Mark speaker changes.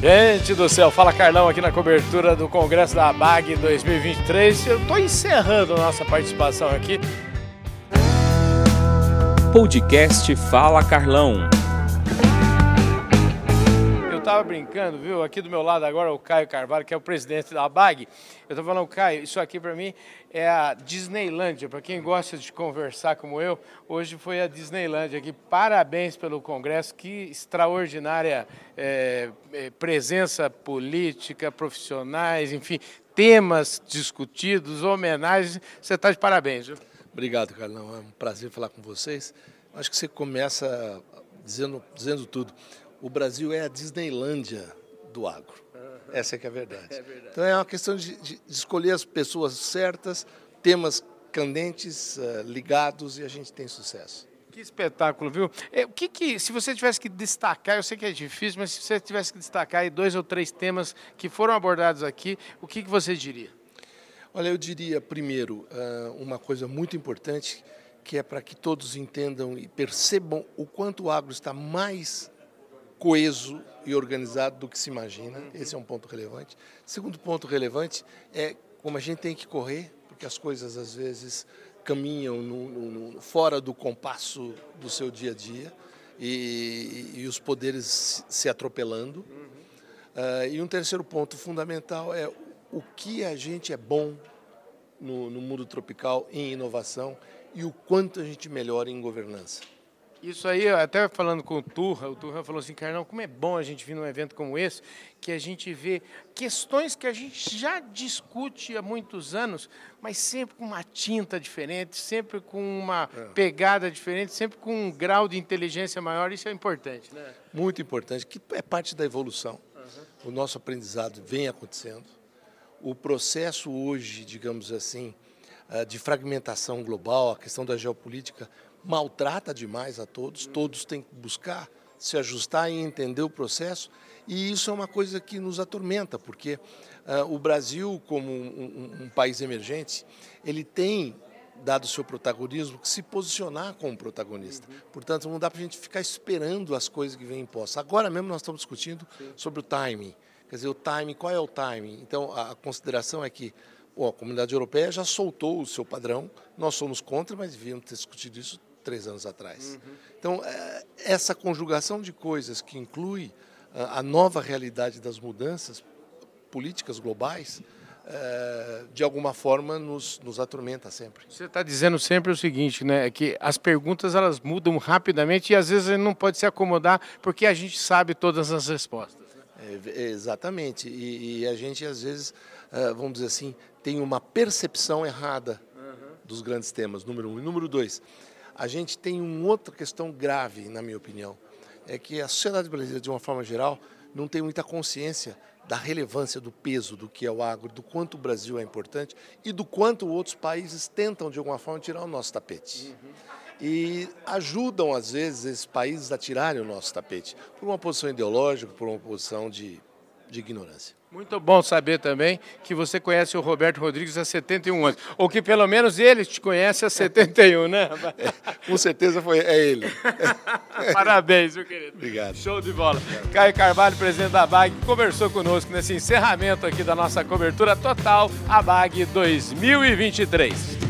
Speaker 1: Gente do céu, fala Carlão aqui na cobertura do Congresso da ABAG 2023. Eu estou encerrando nossa participação aqui.
Speaker 2: Podcast Fala Carlão.
Speaker 1: Estava brincando, viu? Aqui do meu lado agora o Caio Carvalho, que é o presidente da ABAG. Eu estou falando, Caio, isso aqui para mim é a Disneylândia. Para quem gosta de conversar como eu, hoje foi a Disneylândia aqui. Parabéns pelo Congresso, que extraordinária é, é, presença política, profissionais, enfim, temas discutidos, homenagens. Você está de parabéns, viu?
Speaker 3: Obrigado, Carlão. É um prazer falar com vocês. Acho que você começa dizendo, dizendo tudo. O Brasil é a Disneylândia do agro. Essa é que é a verdade. É verdade. Então é uma questão de, de, escolher as pessoas certas, temas candentes, uh, ligados e a gente tem sucesso.
Speaker 1: Que espetáculo, viu? É, o que, que, se você tivesse que destacar, eu sei que é difícil, mas se você tivesse que destacar aí dois ou três temas que foram abordados aqui, o que, que você diria?
Speaker 3: Olha, eu diria primeiro uh, uma coisa muito importante, que é para que todos entendam e percebam o quanto o agro está mais coeso e organizado do que se imagina. Esse é um ponto relevante. Segundo ponto relevante é como a gente tem que correr, porque as coisas às vezes caminham no, no, fora do compasso do seu dia a dia e, e os poderes se atropelando. Uh, e um terceiro ponto fundamental é o que a gente é bom no, no mundo tropical em inovação e o quanto a gente melhora em governança.
Speaker 1: Isso aí, até falando com o Turra, o Turra falou assim, Carnão, como é bom a gente vir num evento como esse, que a gente vê questões que a gente já discute há muitos anos, mas sempre com uma tinta diferente, sempre com uma é. pegada diferente, sempre com um grau de inteligência maior, isso é importante, né?
Speaker 3: Muito importante, que é parte da evolução. Uhum. O nosso aprendizado vem acontecendo. O processo hoje, digamos assim, ah, de fragmentação global, a questão da geopolítica, maltrata demais a todos, todos têm que buscar se ajustar e entender o processo, e isso é uma coisa que nos atormenta, porque uh, o Brasil, como um, um, um, país emergente, ele tem dado seu protagonismo que se posicionar como protagonista. Uhum. Portanto, não dá para a gente ficar esperando as coisas que vêm impostas. Agora mesmo nós estamos discutindo Sim. sobre o timing. Quer dizer, o timing, qual é o timing? Então, a, a consideração é que a comunidade europeia já soltou o seu padrão, nós somos contra, mas devíamos ter discutido isso três anos atrás. Uhum. Então, é, essa conjugação de coisas que inclui a nova realidade das mudanças políticas globais, é, de alguma forma nos, nos atormenta sempre.
Speaker 1: Você está dizendo sempre o seguinte, né, que as perguntas elas mudam rapidamente e às vezes a gente não pode se acomodar porque a gente sabe todas as respostas.
Speaker 3: Né? É, exatamente, e, e, a gente às vezes, é, vamos dizer assim, tem uma percepção errada uhum. dos grandes temas, número um. E número dois, a gente tem uma outra questão grave, na minha opinião, é que a sociedade brasileira, de uma forma geral, não tem muita consciência da relevância do peso do que é o agro, do quanto o Brasil é importante e do quanto outros países tentam, de alguma forma, tirar o nosso tapete. E ajudam, às vezes, esses países a tirarem o nosso tapete, por uma posição ideológica, por uma posição de, de ignorância.
Speaker 1: Muito bom saber também que você conhece o Roberto Rodrigues há 71 anos. Ou que pelo menos ele te conhece há 71, né?
Speaker 3: É, com certeza foi, é ele.
Speaker 1: Parabéns, meu querido.
Speaker 3: Obrigado.
Speaker 1: Show de bola. Obrigado. Caio Carvalho, presidente da BAG, conversou conosco nesse encerramento aqui da nossa cobertura total, a BAG 2023.